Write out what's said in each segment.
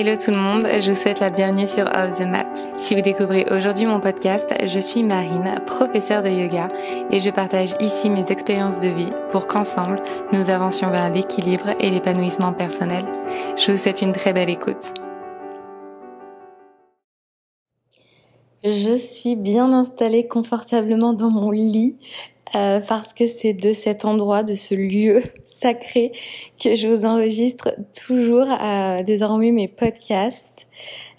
Hello tout le monde, je vous souhaite la bienvenue sur Off the Mat. Si vous découvrez aujourd'hui mon podcast, je suis Marine, professeure de yoga, et je partage ici mes expériences de vie pour qu'ensemble, nous avancions vers l'équilibre et l'épanouissement personnel. Je vous souhaite une très belle écoute. Je suis bien installée confortablement dans mon lit euh, parce que c'est de cet endroit, de ce lieu sacré que je vous enregistre toujours euh, désormais mes podcasts.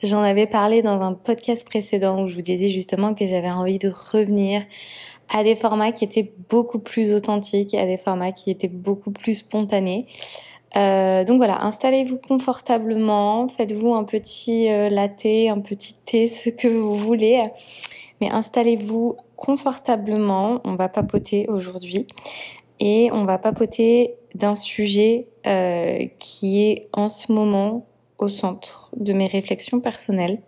J'en avais parlé dans un podcast précédent où je vous disais justement que j'avais envie de revenir à des formats qui étaient beaucoup plus authentiques, à des formats qui étaient beaucoup plus spontanés. Euh, donc voilà, installez-vous confortablement, faites-vous un petit euh, latte, un petit thé, ce que vous voulez, mais installez-vous confortablement. On va papoter aujourd'hui et on va papoter d'un sujet euh, qui est en ce moment au centre de mes réflexions personnelles.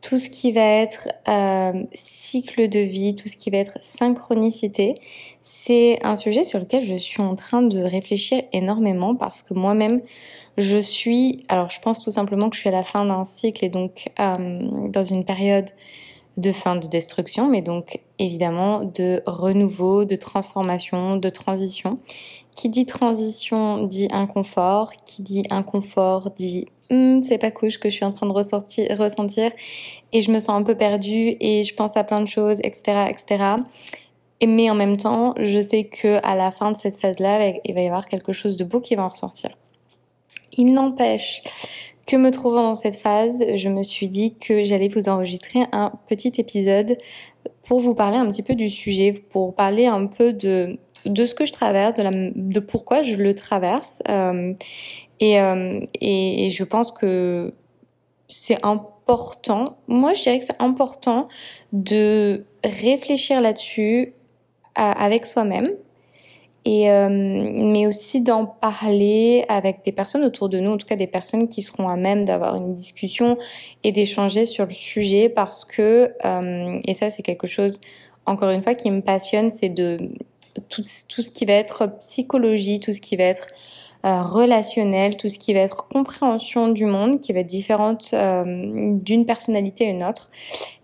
Tout ce qui va être euh, cycle de vie, tout ce qui va être synchronicité, c'est un sujet sur lequel je suis en train de réfléchir énormément parce que moi-même, je suis, alors je pense tout simplement que je suis à la fin d'un cycle et donc euh, dans une période de fin de destruction, mais donc évidemment de renouveau, de transformation, de transition. Qui dit transition dit inconfort, qui dit inconfort dit hm, c'est pas couche que je suis en train de ressentir et je me sens un peu perdue et je pense à plein de choses, etc., etc. Et, mais en même temps, je sais que à la fin de cette phase-là, il va y avoir quelque chose de beau qui va en ressortir. Il n'empêche que me trouvant dans cette phase, je me suis dit que j'allais vous enregistrer un petit épisode pour vous parler un petit peu du sujet, pour parler un peu de de ce que je traverse, de, la, de pourquoi je le traverse. Euh, et, euh, et, je pense que c'est important. Moi, je dirais que c'est important de réfléchir là-dessus avec soi-même, et euh, mais aussi d'en parler avec des personnes autour de nous, en tout cas des personnes qui seront à même d'avoir une discussion et d'échanger sur le sujet parce que euh, et ça c'est quelque chose encore une fois qui me passionne, c'est de tout, ce qui va être psychologie, tout ce qui va être euh, relationnel, tout ce qui va être compréhension du monde, qui va être différente euh, d'une personnalité à une autre,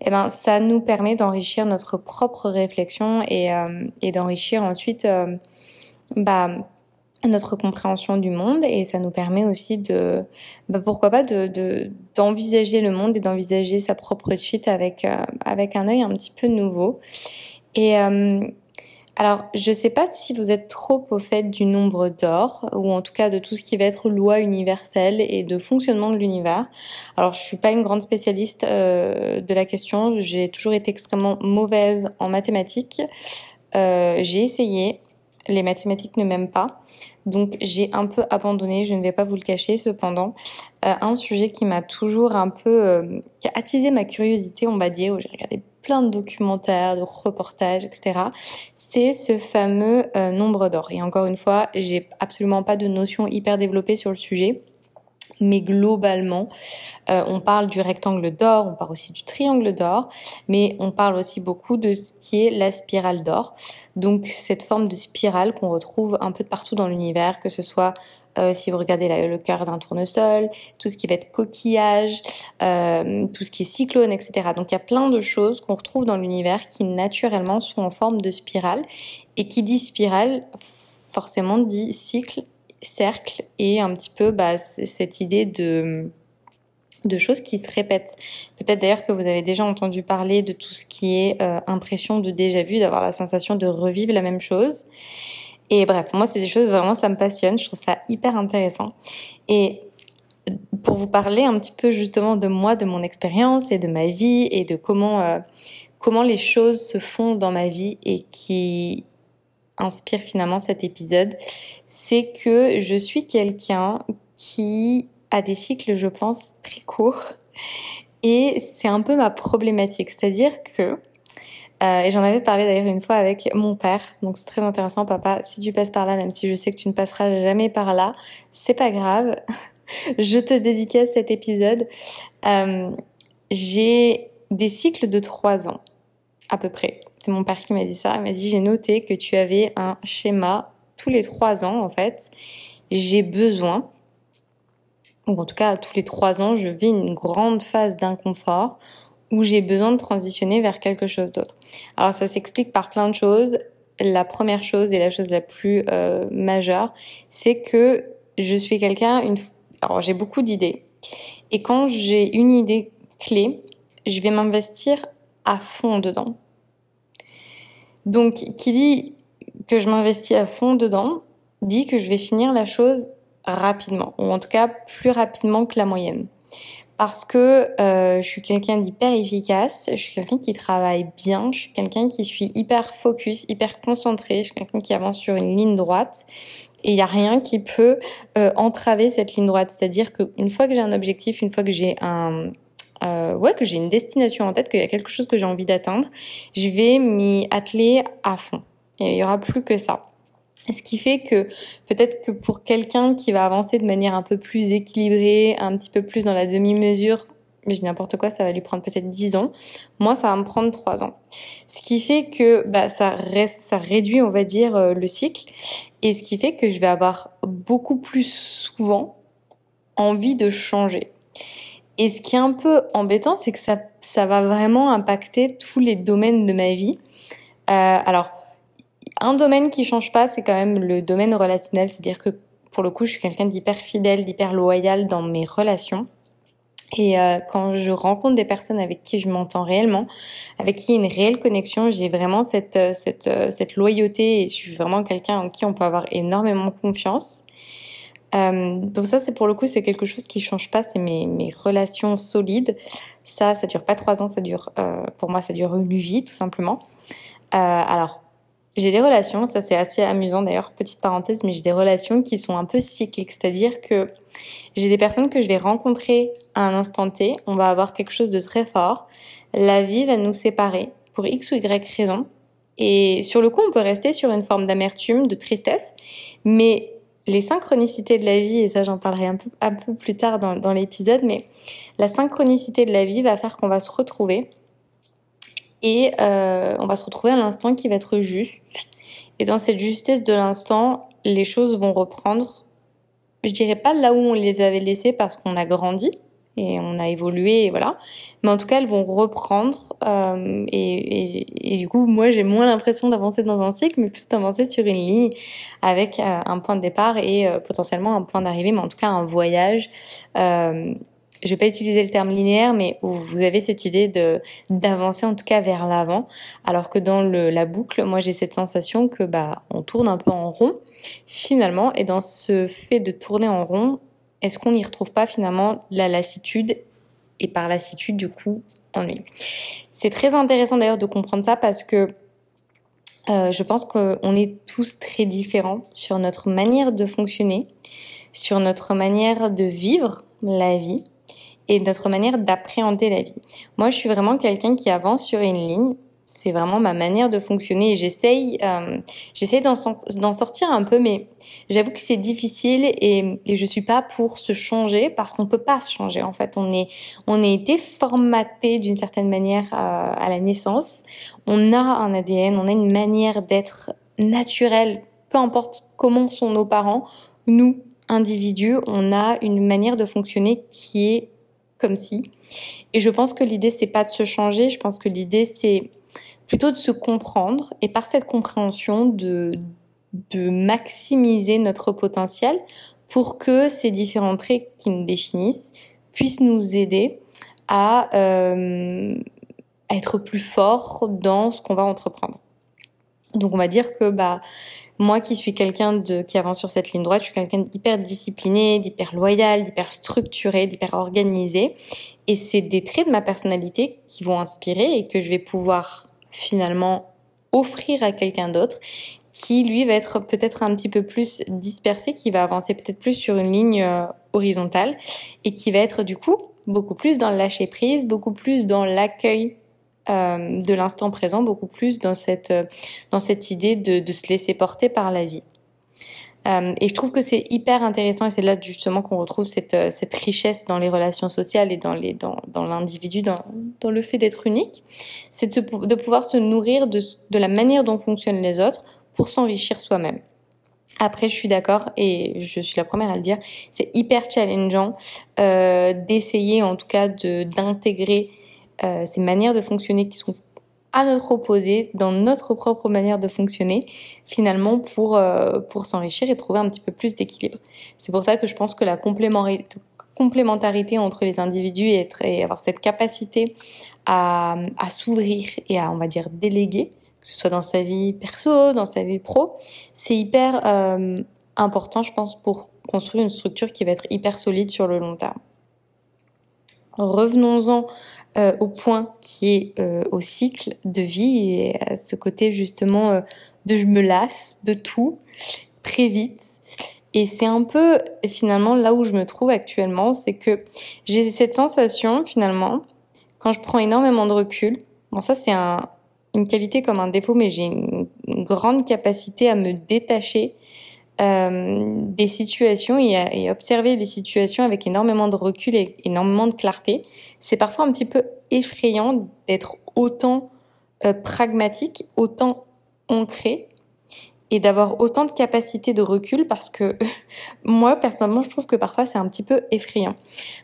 et eh ben ça nous permet d'enrichir notre propre réflexion et, euh, d'enrichir ensuite bah, notre compréhension du monde. Et ça nous permet aussi de bah, pourquoi pas de d'envisager le monde et d'envisager sa propre suite avec avec un œil un petit peu nouveau. Et alors, je sais pas si vous êtes trop au fait du nombre d'or, ou en tout cas de tout ce qui va être loi universelle et de fonctionnement de l'univers. Alors, je suis pas une grande spécialiste euh, de la question. J'ai toujours été extrêmement mauvaise en mathématiques. Euh, j'ai essayé, les mathématiques ne m'aiment pas. Donc j'ai un peu abandonné, je ne vais pas vous le cacher cependant. Euh, un sujet qui m'a toujours un peu... Qui a attisé ma curiosité, on va dire, où j'ai regardé plein de documentaires, de reportages, etc. C'est ce fameux euh, nombre d'or. Et encore une fois, j'ai absolument pas de notion hyper développée sur le sujet mais globalement, euh, on parle du rectangle d'or, on parle aussi du triangle d'or, mais on parle aussi beaucoup de ce qui est la spirale d'or. Donc cette forme de spirale qu'on retrouve un peu de partout dans l'univers, que ce soit euh, si vous regardez le cœur d'un tournesol, tout ce qui va être coquillage, euh, tout ce qui est cyclone, etc. Donc il y a plein de choses qu'on retrouve dans l'univers qui naturellement sont en forme de spirale, et qui dit spirale forcément dit cycle cercle et un petit peu bah, cette idée de de choses qui se répètent. Peut-être d'ailleurs que vous avez déjà entendu parler de tout ce qui est euh, impression de déjà vu, d'avoir la sensation de revivre la même chose. Et bref, moi c'est des choses vraiment ça me passionne, je trouve ça hyper intéressant. Et pour vous parler un petit peu justement de moi, de mon expérience et de ma vie et de comment euh, comment les choses se font dans ma vie et qui inspire finalement cet épisode, c'est que je suis quelqu'un qui a des cycles, je pense, très courts. Et c'est un peu ma problématique. C'est-à-dire que, euh, et j'en avais parlé d'ailleurs une fois avec mon père, donc c'est très intéressant, papa, si tu passes par là, même si je sais que tu ne passeras jamais par là, c'est pas grave. je te dédicace cet épisode. Euh, j'ai des cycles de trois ans, à peu près c'est mon père qui m'a dit ça. Il m'a dit j'ai noté que tu avais un schéma tous les trois ans en fait. J'ai besoin ou en tout cas tous les trois ans, je vis une grande phase d'inconfort où j'ai besoin de transitionner vers quelque chose d'autre. Alors ça s'explique par plein de choses. La première chose et la chose la plus euh, majeure, c'est que je suis quelqu'un, une... alors j'ai beaucoup d'idées. Et quand j'ai une idée clé, je vais m'investir à fond dedans. Donc, qui dit que je m'investis à fond dedans, dit que je vais finir la chose rapidement, ou en tout cas plus rapidement que la moyenne. Parce que euh, je suis quelqu'un d'hyper efficace, je suis quelqu'un qui travaille bien, je suis quelqu'un qui suis hyper focus, hyper concentré, je suis quelqu'un qui avance sur une ligne droite et il n'y a rien qui peut euh, entraver cette ligne droite. C'est-à-dire qu'une fois que j'ai un objectif, une fois que j'ai un, euh, ouais, que j'ai une destination en tête, qu'il y a quelque chose que j'ai envie d'atteindre, je vais m'y atteler à fond. Et il y aura plus que ça. Ce qui fait que peut-être que pour quelqu'un qui va avancer de manière un peu plus équilibrée, un petit peu plus dans la demi-mesure, mais je n'importe quoi, ça va lui prendre peut-être 10 ans. Moi, ça va me prendre 3 ans. Ce qui fait que bah, ça, reste, ça réduit, on va dire, euh, le cycle. Et ce qui fait que je vais avoir beaucoup plus souvent envie de changer. Et ce qui est un peu embêtant, c'est que ça, ça va vraiment impacter tous les domaines de ma vie. Euh, alors, un domaine qui change pas, c'est quand même le domaine relationnel. C'est-à-dire que pour le coup, je suis quelqu'un d'hyper fidèle, d'hyper loyal dans mes relations. Et euh, quand je rencontre des personnes avec qui je m'entends réellement, avec qui il y a une réelle connexion, j'ai vraiment cette, euh, cette, euh, cette loyauté et je suis vraiment quelqu'un en qui on peut avoir énormément confiance. Euh, donc ça, c'est pour le coup, c'est quelque chose qui change pas. C'est mes, mes relations solides. Ça, ça dure pas trois ans. Ça dure, euh, pour moi, ça dure une vie, tout simplement. Euh, alors, j'ai des relations. Ça, c'est assez amusant d'ailleurs. Petite parenthèse, mais j'ai des relations qui sont un peu cycliques. C'est-à-dire que j'ai des personnes que je vais rencontrer à un instant T. On va avoir quelque chose de très fort. La vie va nous séparer pour X ou Y raison. Et sur le coup, on peut rester sur une forme d'amertume, de tristesse, mais les synchronicités de la vie, et ça j'en parlerai un peu, plus tard dans l'épisode, mais la synchronicité de la vie va faire qu'on va se retrouver et euh, on va se retrouver à l'instant qui va être juste. Et dans cette justesse de l'instant, les choses vont reprendre, je dirais pas là où on les avait laissées parce qu'on a grandi, et on a évolué, et voilà. Mais en tout cas, elles vont reprendre. Euh, et, du coup, moi, j'ai moins l'impression d'avancer dans un cycle, mais plus d'avancer sur une ligne avec euh, un point de départ et potentiellement un point d'arrivée, mais en tout cas un voyage. Je vais pas utiliser le terme linéaire, mais vous avez cette idée de d'avancer en tout cas vers l'avant, alors que dans la boucle, moi j'ai cette sensation que bah on tourne un peu en rond finalement, et dans ce fait de tourner en rond, est-ce qu'on n'y retrouve pas finalement la lassitude et par lassitude du coup ennui? C'est très intéressant d'ailleurs de comprendre ça parce que euh, je pense qu'on est tous très différents sur notre manière de fonctionner, sur notre manière de vivre la vie et notre manière d'appréhender la vie. Moi, je suis vraiment quelqu'un qui avance sur une ligne. C'est vraiment ma manière de fonctionner et j'essaye euh, j'essaye d'en, sortir un peu mais j'avoue que c'est difficile et, et je suis pas pour se changer parce qu'on peut pas se changer en fait. On est on a été formaté d'une certaine manière à, à la naissance. On a un ADN on a une manière d'être naturelle peu importe comment sont nos parents. Nous individus on a une manière de fonctionner qui est comme si et je pense que l'idée c'est pas de se changer je pense que l'idée c'est plutôt de se comprendre et par cette compréhension de, de maximiser notre potentiel pour que ces différents traits qui nous définissent puissent nous aider à, euh, être plus forts dans ce qu'on va entreprendre. Donc on va dire que bah moi qui suis quelqu'un de qui avance sur cette ligne droite, je suis quelqu'un d'hyper discipliné, d'hyper loyal, d'hyper structuré, d'hyper organisé. Et c'est des traits de ma personnalité qui vont inspirer et que je vais pouvoir finalement offrir à quelqu'un d'autre qui lui va être peut-être un petit peu plus dispersé, qui va avancer peut-être plus sur une ligne euh, horizontale et qui va être du coup beaucoup plus dans le lâcher prise, beaucoup plus dans l'accueil euh, de l'instant présent, beaucoup plus dans cette euh, dans cette idée de, se laisser porter par la vie. Euh, et je trouve que c'est hyper intéressant et c'est là justement qu'on retrouve cette, cette richesse dans les relations sociales et dans les dans, dans l'individu, dans, dans le fait d'être unique, c'est de, pouvoir se nourrir de, de la manière dont fonctionnent les autres pour s'enrichir soi-même. Après, je suis d'accord et je suis la première à le dire, c'est hyper challengeant d'essayer en tout cas de d'intégrer euh, ces manières de fonctionner qui sont à notre opposé dans notre propre manière de fonctionner finalement pour euh, pour s'enrichir et trouver un petit peu plus d'équilibre. C'est pour ça que je pense que la complémentarité entre les individus et, être, et avoir cette capacité à, à s'ouvrir et à on va dire déléguer que ce soit dans sa vie perso, dans sa vie pro, c'est hyper euh, important, je pense, pour construire une structure qui va être hyper solide sur le long terme. Revenons-en euh, au point qui est euh, au cycle de vie et à ce côté justement euh, de je me lasse de tout très vite. Et c'est un peu finalement là où je me trouve actuellement, c'est que j'ai cette sensation finalement quand je prends énormément de recul. Bon ça c'est un, une qualité comme un défaut, mais j'ai une, grande capacité à me détacher des situations et, observer les situations avec énormément de recul et énormément de clarté. C'est parfois un petit peu effrayant d'être autant euh, pragmatique, autant ancré et d'avoir autant de capacité de recul parce que moi personnellement je trouve que parfois c'est un petit peu effrayant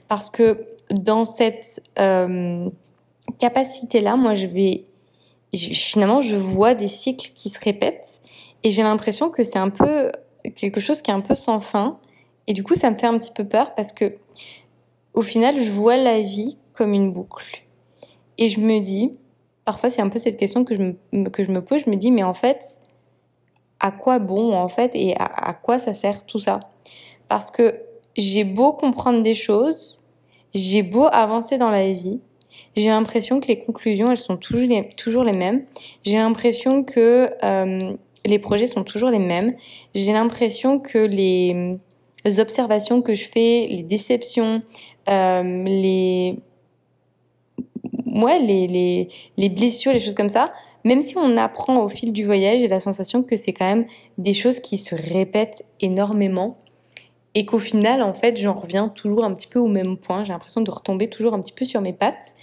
parce que dans cette euh, capacité là moi je vais finalement, je vois des cycles qui se répètent et j'ai l'impression que c'est un peu quelque chose qui est un peu sans fin. Et du coup, ça me fait un petit peu peur parce que, au final, je vois la vie comme une boucle. Et je me dis, parfois, c'est un peu cette question que je me, que je me pose. Je me dis, mais en fait, à quoi bon, en fait, et à, quoi ça sert tout ça? Parce que j'ai beau comprendre des choses, j'ai beau avancer dans la vie, j'ai l'impression que les conclusions, elles sont toujours les, toujours les mêmes. J'ai l'impression que euh, les projets sont toujours les mêmes. J'ai l'impression que les, observations que je fais, les déceptions, euh, les, les blessures, les choses comme ça, même si on apprend au fil du voyage, j'ai la sensation que c'est quand même des choses qui se répètent énormément et qu'au final, en fait, j'en reviens toujours un petit peu au même point. J'ai l'impression de retomber toujours un petit peu sur mes pattes.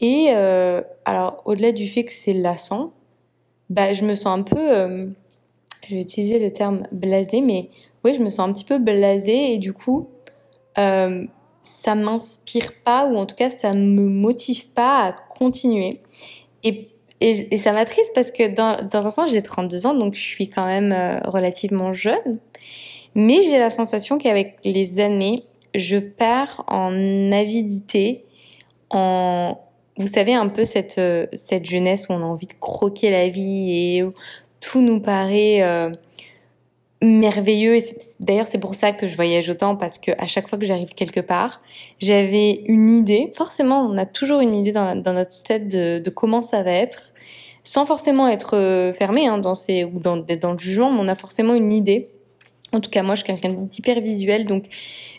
Et euh, alors, au-delà du fait que c'est lassant, bah, je me sens un peu, euh, je vais utiliser le terme blasé, mais oui, je me sens un petit peu blasée et du coup, euh, ça m'inspire pas ou en tout cas, ça me motive pas à continuer. Et et, et ça m'attriste parce que dans, dans un sens, j'ai 32 ans, donc je suis quand même euh, relativement jeune. Mais j'ai la sensation qu'avec les années, je perds en avidité, en, vous savez, un peu cette, euh, cette jeunesse où on a envie de croquer la vie et où tout nous paraît euh, merveilleux. D'ailleurs, c'est pour ça que je voyage autant parce que à chaque fois que j'arrive quelque part, j'avais une idée. Forcément, on a toujours une idée dans, dans notre tête de, de, comment ça va être, sans forcément être euh, fermé hein, dans ces ou dans, dans le jugement, mais on a forcément une idée. En tout cas, moi, je suis quelqu'un d'hyper visuel, donc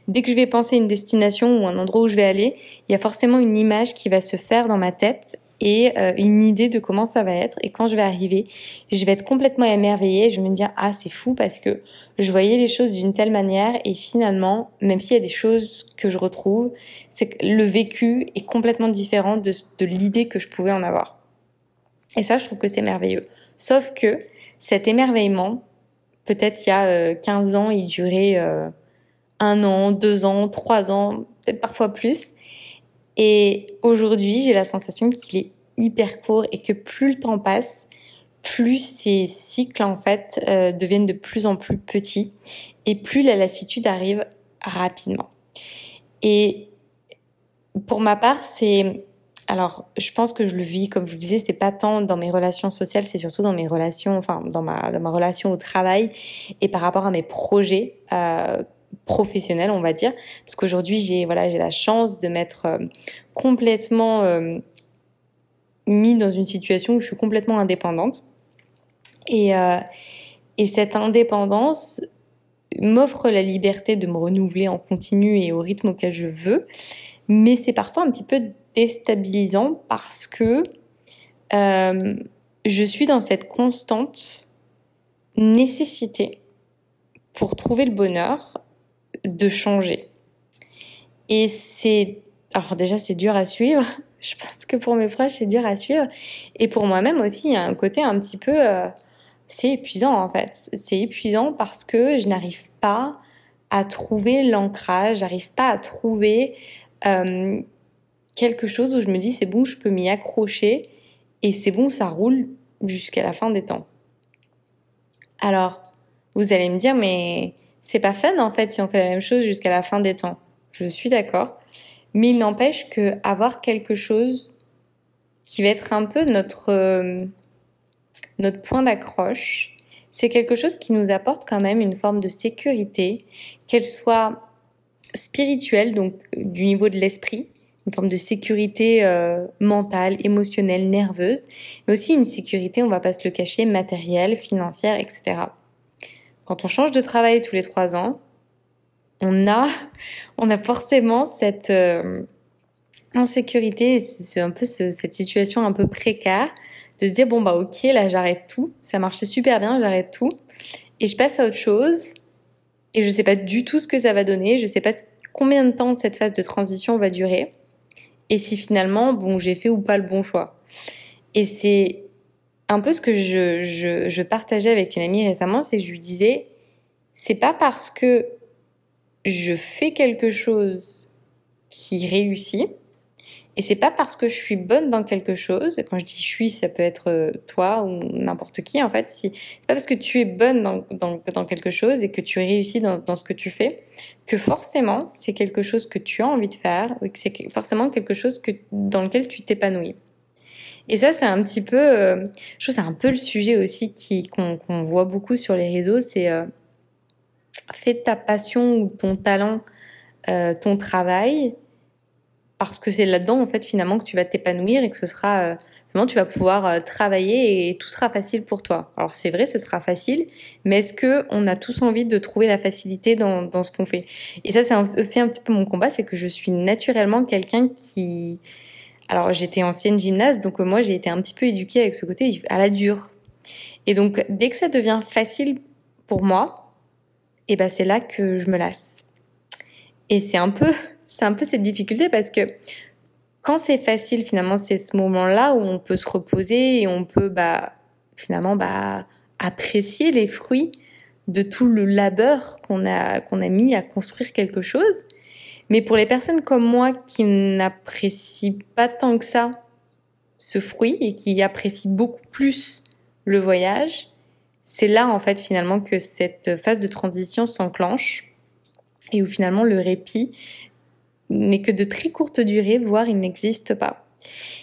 dès que je vais penser une destination ou un endroit où je vais aller, il y a forcément une image qui va se faire dans ma tête et euh, une idée de comment ça va être. Et quand je vais arriver, je vais être complètement émerveillée. Je vais me dire ah c'est fou parce que je voyais les choses d'une telle manière et finalement, même s'il y a des choses que je retrouve, c'est que le vécu est complètement différent de, de l'idée que je pouvais en avoir. Et ça, je trouve que c'est merveilleux. Sauf que cet émerveillement, peut-être il y a 15 euh, ans, il durait euh, un an, deux ans, trois ans, peut-être parfois plus. Et aujourd'hui, j'ai la sensation qu'il est hyper court et que plus le temps passe, plus ces cycles en fait euh, deviennent de plus en plus petits et plus la lassitude arrive rapidement. Et pour ma part, c'est alors, je pense que je le vis, comme je vous disais, c'est pas tant dans mes relations sociales, c'est surtout dans mes relations, enfin, dans ma, dans ma relation au travail et par rapport à mes projets euh, professionnels, on va dire. Parce qu'aujourd'hui, j'ai voilà, j'ai la chance de m'être euh, complètement euh, mis dans une situation où je suis complètement indépendante. Et, euh, et cette indépendance m'offre la liberté de me renouveler en continu et au rythme auquel je veux. Mais c'est parfois un petit peu déstabilisant parce que euh, je suis dans cette constante nécessité pour trouver le bonheur de changer. Et c'est alors déjà c'est dur à suivre. Je pense que pour mes proches c'est dur à suivre et pour moi-même aussi il y a un côté un petit peu euh, c'est épuisant en fait. C'est épuisant parce que je n'arrive pas à trouver l'ancrage, j'arrive pas à trouver euh, quelque chose où je me dis c'est bon, je peux m'y accrocher et c'est bon, ça roule jusqu'à la fin des temps. Alors, vous allez me dire mais c'est pas fun en fait si on fait la même chose jusqu'à la fin des temps. Je suis d'accord, mais il n'empêche que avoir quelque chose qui va être un peu notre euh, notre point d'accroche, c'est quelque chose qui nous apporte quand même une forme de sécurité, qu'elle soit spirituelle, donc du niveau de l'esprit, une forme de sécurité euh, mentale, émotionnelle, nerveuse, mais aussi une sécurité, on va pas se le cacher, matérielle, financière, etc. Quand on change de travail tous les trois ans, on a, on a forcément cette euh, insécurité, c'est un peu cette situation un peu précaire de se dire bon bah ok là j'arrête tout, ça marchait super bien, j'arrête tout. Et je passe à autre chose. Et je sais pas du tout ce que ça va donner, je sais pas combien de temps cette phase de transition va durer et si finalement bon j'ai fait ou pas le bon choix. Et c'est un peu ce que je, je, je partageais avec une amie récemment, c'est que je lui disais c'est pas parce que je fais quelque chose qui réussit et c'est pas parce que je suis bonne dans quelque chose, quand je dis je suis, ça peut être euh, toi ou n'importe qui en fait, si c'est pas parce que tu es bonne dans, dans, dans quelque chose et que tu réussis dans, dans ce que tu fais, que forcément c'est quelque chose que tu as envie de faire ou que c'est forcément quelque chose que, dans lequel tu t'épanouis. Et ça, c'est un petit peu, euh, je trouve c'est un peu le sujet aussi qui qu'on qu'on voit beaucoup sur les réseaux, c'est euh, fais ta passion ou ton talent euh, ton travail parce que c'est là-dedans en fait finalement que tu vas t'épanouir et que ce sera euh, vraiment tu vas pouvoir euh, travailler et tout sera facile pour toi. Alors c'est vrai, ce sera facile, mais est-ce que on a tous envie de trouver la facilité dans, ce qu'on fait? Et ça c'est aussi un petit peu mon combat, c'est que je suis naturellement quelqu'un qui alors j'étais ancienne gymnaste, donc moi j'ai été un petit peu éduquée avec ce côté à la dure. Et donc dès que ça devient facile pour moi, et eh ben c'est là que je me lasse. Et c'est un peu c'est un peu cette difficulté parce que quand c'est facile, finalement, c'est ce moment-là où on peut se reposer et on peut, bah, finalement, bah, apprécier les fruits de tout le labeur qu'on a, qu'on a mis à construire quelque chose. Mais pour les personnes comme moi qui n'apprécient pas tant que ça ce fruit et qui apprécient beaucoup plus le voyage, c'est là, en fait, finalement, que cette phase de transition s'enclenche et où finalement le répit n'est que de très courte durée, voire il n'existe pas.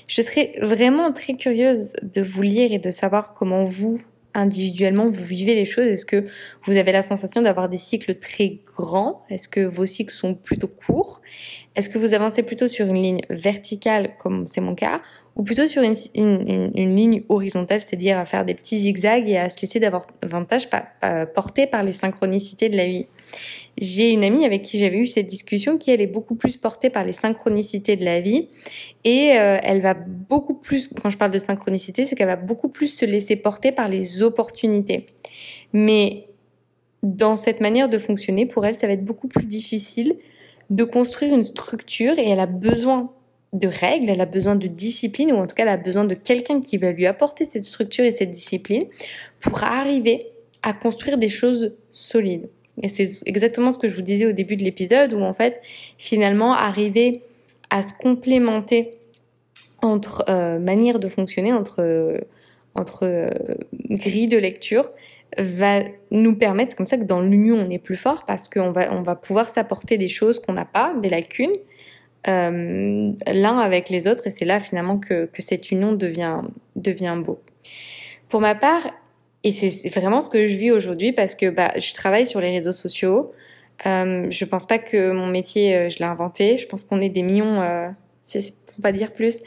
Je serais vraiment très curieuse de vous lire et de savoir comment vous, individuellement, vous vivez les choses. Est-ce que vous avez la sensation d'avoir des cycles très grands? Est-ce que vos cycles sont plutôt courts? Est-ce que vous avancez plutôt sur une ligne verticale, comme c'est mon cas, ou plutôt sur une, une, ligne horizontale, c'est-à-dire à faire des petits zigzags et à se laisser davantage porté par les synchronicités de la vie? J'ai une amie avec qui j'avais eu cette discussion qui elle est beaucoup plus portée par les synchronicités de la vie et euh, elle va beaucoup plus quand je parle de synchronicité c'est qu'elle va beaucoup plus se laisser porter par les opportunités mais dans cette manière de fonctionner pour elle ça va être beaucoup plus difficile de construire une structure et elle a besoin de règles, elle a besoin de discipline ou en tout cas elle a besoin de quelqu'un qui va lui apporter cette structure et cette discipline pour arriver à construire des choses solides. Et c'est exactement ce que je vous disais au début de l'épisode, où en fait, finalement, arriver à se complémenter entre euh, manières de fonctionner, entre euh, entre euh, grilles de lecture, va nous permettre comme ça que dans l'union on est plus fort parce qu'on va on va pouvoir s'apporter des choses qu'on n'a pas, des lacunes euh, l'un avec les autres, et c'est là finalement que que cette union devient devient beau. Pour ma part, et c'est vraiment ce que je vis aujourd'hui parce que bah, je travaille sur les réseaux sociaux. Euh, je pense pas que mon métier, euh, je l'ai inventé. Je pense qu'on est des millions, euh, c'est pour pas dire plus,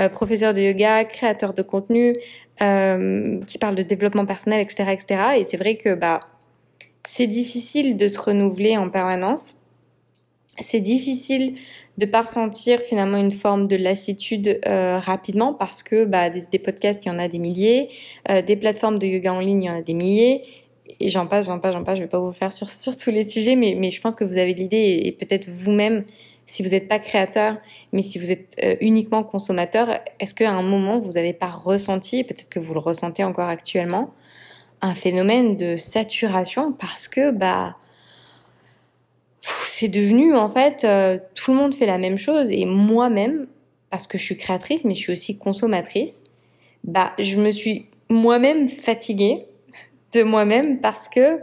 euh, professeurs de yoga, créateurs de contenu, euh, qui parlent de développement personnel, etc., etc. Et c'est vrai que bah c'est difficile de se renouveler en permanence. C'est difficile de pas ressentir finalement une forme de lassitude euh, rapidement parce que bah, des, podcasts, il y en a des milliers, euh, des plateformes de yoga en ligne, il y en a des milliers, et j'en passe, j'en passe, j'en passe. Je vais pas vous faire sur, sur tous les sujets, mais, mais je pense que vous avez l'idée et, peut-être vous-même, si vous n'êtes pas créateur, mais si vous êtes euh, uniquement consommateur, est-ce qu'à un moment vous n'avez pas ressenti, peut-être que vous le ressentez encore actuellement, un phénomène de saturation parce que bah c'est devenu en fait euh, tout le monde fait la même chose et moi-même parce que je suis créatrice mais je suis aussi consommatrice bah je me suis moi-même fatiguée de moi-même parce que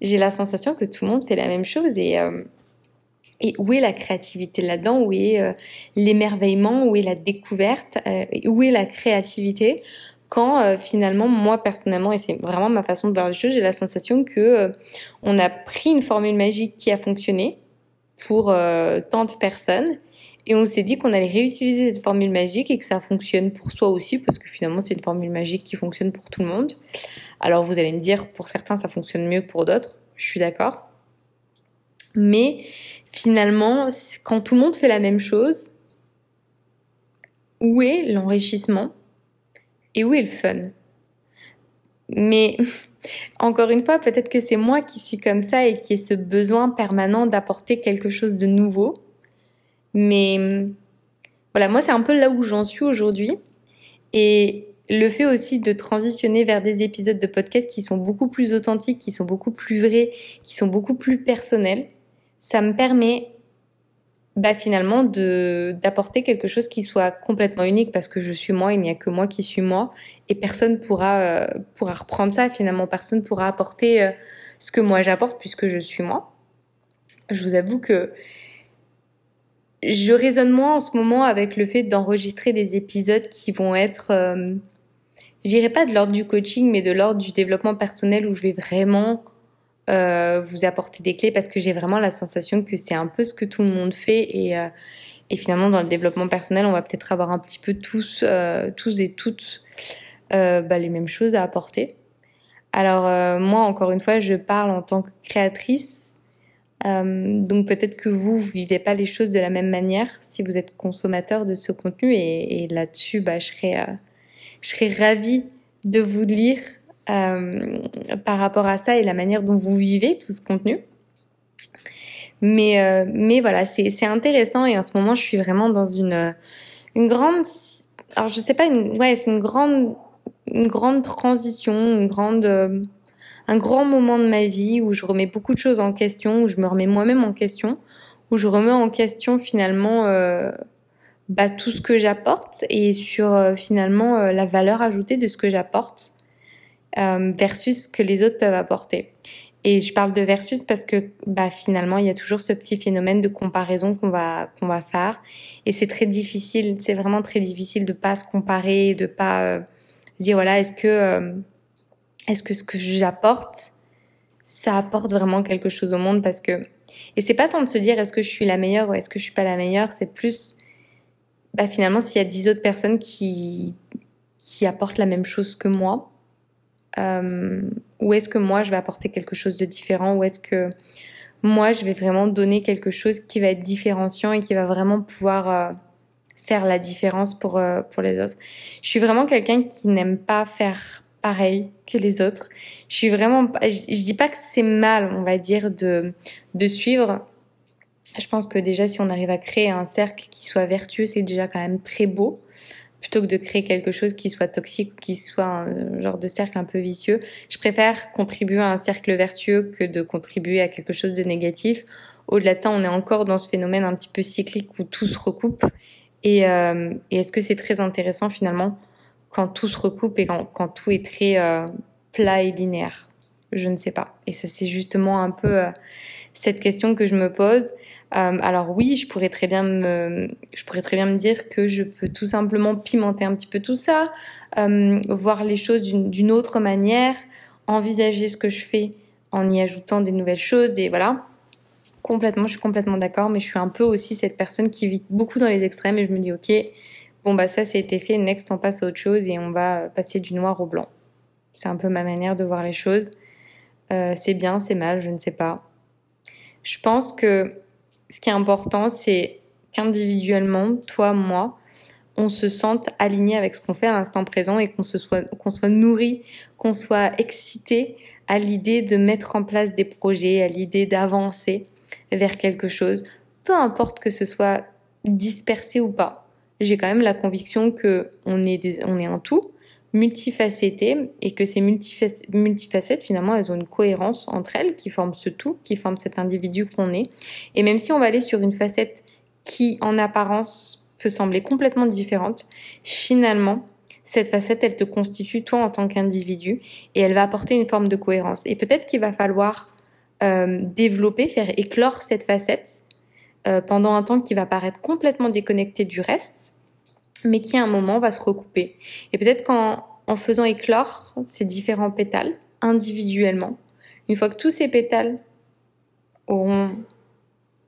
j'ai la sensation que tout le monde fait la même chose et euh, où est la créativité là-dedans? Où est euh, l'émerveillement? Où est la découverte? Où est la créativité? Quand euh, finalement moi personnellement et c'est vraiment ma façon de voir les choses j'ai la sensation que euh, on a pris une formule magique qui a fonctionné pour euh, tant de personnes et on s'est dit qu'on allait réutiliser cette formule magique et que ça fonctionne pour soi aussi parce que finalement c'est une formule magique qui fonctionne pour tout le monde. Alors vous allez me dire pour certains ça fonctionne mieux que pour d'autres je suis d'accord. Mais finalement quand tout le monde fait la même chose où est l'enrichissement? Et où est le fun? Mais encore une fois, peut-être que c'est moi qui suis comme ça et qui ai ce besoin permanent d'apporter quelque chose de nouveau. Mais voilà, moi c'est un peu là où j'en suis aujourd'hui. Et le fait aussi de transitionner vers des épisodes de podcast qui sont beaucoup plus authentiques, qui sont beaucoup plus vrais, qui sont beaucoup plus personnels, ça me permet bah finalement de d'apporter quelque chose qui soit complètement unique parce que je suis moi, il n'y a que moi qui suis moi et personne pourra euh, pourra reprendre ça finalement personne pourra apporter euh, ce que moi j'apporte puisque je suis moi. Je vous avoue que je raisonne moins en ce moment avec le fait d'enregistrer des épisodes qui vont être euh, je pas de l'ordre du coaching mais de l'ordre du développement personnel où je vais vraiment euh, vous apporter des clés parce que j'ai vraiment la sensation que c'est un peu ce que tout le monde fait et, euh, et finalement dans le développement personnel on va peut-être avoir un petit peu tous euh, tous et toutes euh, bah, les mêmes choses à apporter. Alors moi encore une fois je parle en tant que créatrice donc peut-être que vous vous vivez pas les choses de la même manière si vous êtes consommateur de ce contenu et, et là-dessus bah je serais je serais ravie de vous lire euh, par rapport à ça et la manière dont vous vivez tout ce contenu. Mais euh, mais voilà, c'est intéressant et en ce moment je suis vraiment dans une une grande alors je sais pas une ouais c'est une grande une grande transition, une grande euh, un grand moment de ma vie où je remets beaucoup de choses en question, où je me remets moi-même en question, où je remets en question finalement euh, bah, tout ce que j'apporte et sur euh, finalement la valeur ajoutée de ce que j'apporte euh, versus ce que les autres peuvent apporter. Et je parle de versus parce que bah finalement il y a toujours ce petit phénomène de comparaison qu'on va qu'on va faire. Et c'est très difficile, c'est vraiment très difficile de pas se comparer, de pas euh, se dire voilà est-ce que euh, est-ce que ce que j'apporte ça apporte vraiment quelque chose au monde? Parce que et c'est pas tant de se dire est-ce que je suis la meilleure ou est-ce que je suis pas la meilleure, c'est plus bah finalement s'il y a dix autres personnes qui qui apportent la même chose que moi, euh, où est-ce que moi je vais apporter quelque chose de différent, où est-ce que moi je vais vraiment donner quelque chose qui va être différenciant et qui va vraiment pouvoir euh, faire la différence pour euh, pour les autres? Je suis vraiment quelqu'un qui n'aime pas faire pareil que les autres. Je suis vraiment je, je dis pas que c'est mal, on va dire de de suivre je pense que déjà si on arrive à créer un cercle qui soit vertueux, c'est déjà quand même très beau plutôt que de créer quelque chose qui soit toxique ou qui soit un genre de cercle un peu vicieux. Je préfère contribuer à un cercle vertueux que de contribuer à quelque chose de négatif. Au-delà de ça, on est encore dans ce phénomène un petit peu cyclique où tout se recoupe. Et, euh, est-ce que c'est très intéressant finalement quand tout se recoupe et quand, tout est très euh, plat et linéaire? Je ne sais pas. Et ça, c'est justement un peu euh, cette question que je me pose. Euh, alors oui, je pourrais très bien me, je pourrais très bien me dire que je peux tout simplement pimenter un petit peu tout ça, euh, voir les choses d'une autre manière, envisager ce que je fais en y ajoutant des nouvelles choses, et voilà. Complètement, je suis complètement d'accord, mais je suis un peu aussi cette personne qui vit beaucoup dans les extrêmes et je me dis ok, bon bah ça, été fait, next on passe à autre chose et on va passer du noir au blanc. C'est un peu ma manière de voir les choses. Euh, c'est bien, c'est mal, je ne sais pas. Je pense que ce qui est important, c'est qu'individuellement, toi, moi, on se sente aligné avec ce qu'on fait à l'instant présent et qu'on soit, qu'on nourri, qu'on soit excité à l'idée de mettre en place des projets, à l'idée d'avancer vers quelque chose, peu importe que ce soit dispersé ou pas. J'ai quand même la conviction que on est des, tout, multifacetées et que ces multifacettes, finalement, elles ont une cohérence entre elles qui forment ce tout, qui forment cet individu qu'on est. Et même si on va aller sur une facette qui, en apparence, peut sembler complètement différente, finalement, cette facette, elle te constitue toi en tant qu'individu et elle va apporter une forme de cohérence. Et peut-être qu'il va falloir euh, développer, faire éclore cette facette euh, pendant un temps qui va paraître complètement déconnecté du reste, mais qui à un moment va se recouper. Et peut-être qu'en en faisant éclore ces différents pétales individuellement, une fois que tous ces pétales auront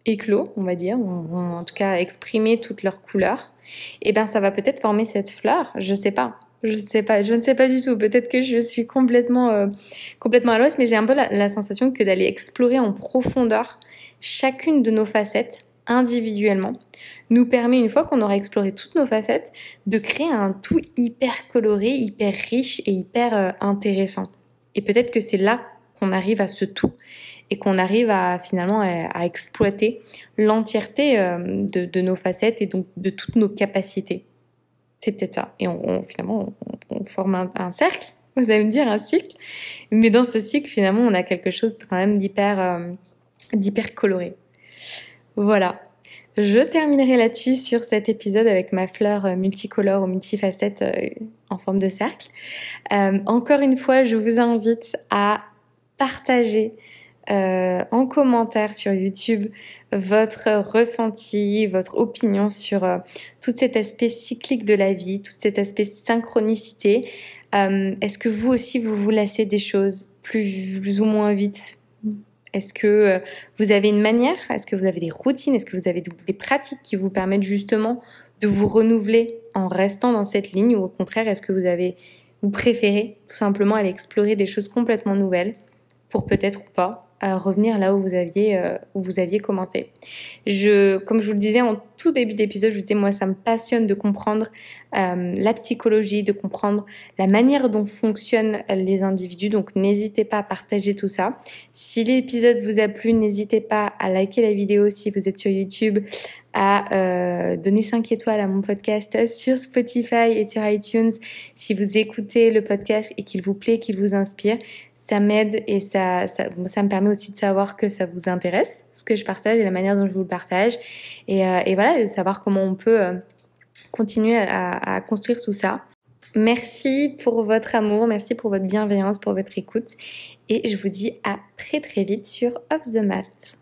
éclos, on va dire, ou en tout cas exprimé toutes leurs couleurs, et eh ben ça va peut-être former cette fleur, je sais pas. Je sais pas, je ne sais pas du tout. Peut-être que je suis complètement euh, complètement à l'ouest, mais j'ai un peu la sensation que d'aller explorer en profondeur chacune de nos facettes individuellement nous permet, une fois qu'on aura exploré toutes nos facettes, de créer un tout hyper coloré, hyper riche et hyper euh, intéressant. Et peut-être que c'est là qu'on arrive à ce tout et qu'on arrive à finalement à, exploiter l'entièreté euh, de, de, nos facettes et donc de toutes nos capacités. C'est peut-être ça. Et on, finalement, on, forme un, cercle. Vous allez me dire un cycle. Mais dans ce cycle, finalement, on a quelque chose quand même d'hyper, euh, d'hyper coloré. Voilà. Je terminerai là-dessus sur cet épisode avec ma fleur euh, multicolore ou multifacette en forme de cercle. Euh, encore une fois, je vous invite à partager euh, en commentaire sur YouTube votre ressenti, votre opinion sur euh, tout cet aspect cyclique de la vie, tout cet aspect synchronicité. Euh, Est-ce que vous aussi vous vous lassez des choses plus ou moins vite? Est-ce que euh, vous avez une manière? Est-ce que vous avez des routines? Est-ce que vous avez des pratiques qui vous permettent justement de vous renouveler en restant dans cette ligne? Ou au contraire est-ce que vous avez vous préférez tout simplement aller explorer des choses complètement nouvelles? Pour peut-être ou pas revenir là où vous aviez euh, où vous aviez commencé. Je, comme je vous le disais en tout début d'épisode, je vous disais moi ça me passionne de comprendre euh, la psychologie, de comprendre la manière dont fonctionnent les individus. Donc n'hésitez pas à partager tout ça. Si l'épisode vous a plu, n'hésitez pas à liker la vidéo si vous êtes sur YouTube, à euh, donner 5 étoiles à mon podcast sur Spotify et sur iTunes si vous écoutez le podcast et qu'il vous plaît, qu'il vous inspire ça m'aide et ça, ça, ça, me permet aussi de savoir que ça vous intéresse, ce que je partage et la manière dont je vous le partage. Et, euh, et voilà, de savoir comment on peut euh, continuer à, à, construire tout ça. Merci pour votre amour, merci pour votre bienveillance, pour votre écoute. Et je vous dis à très très vite sur Off the Mat.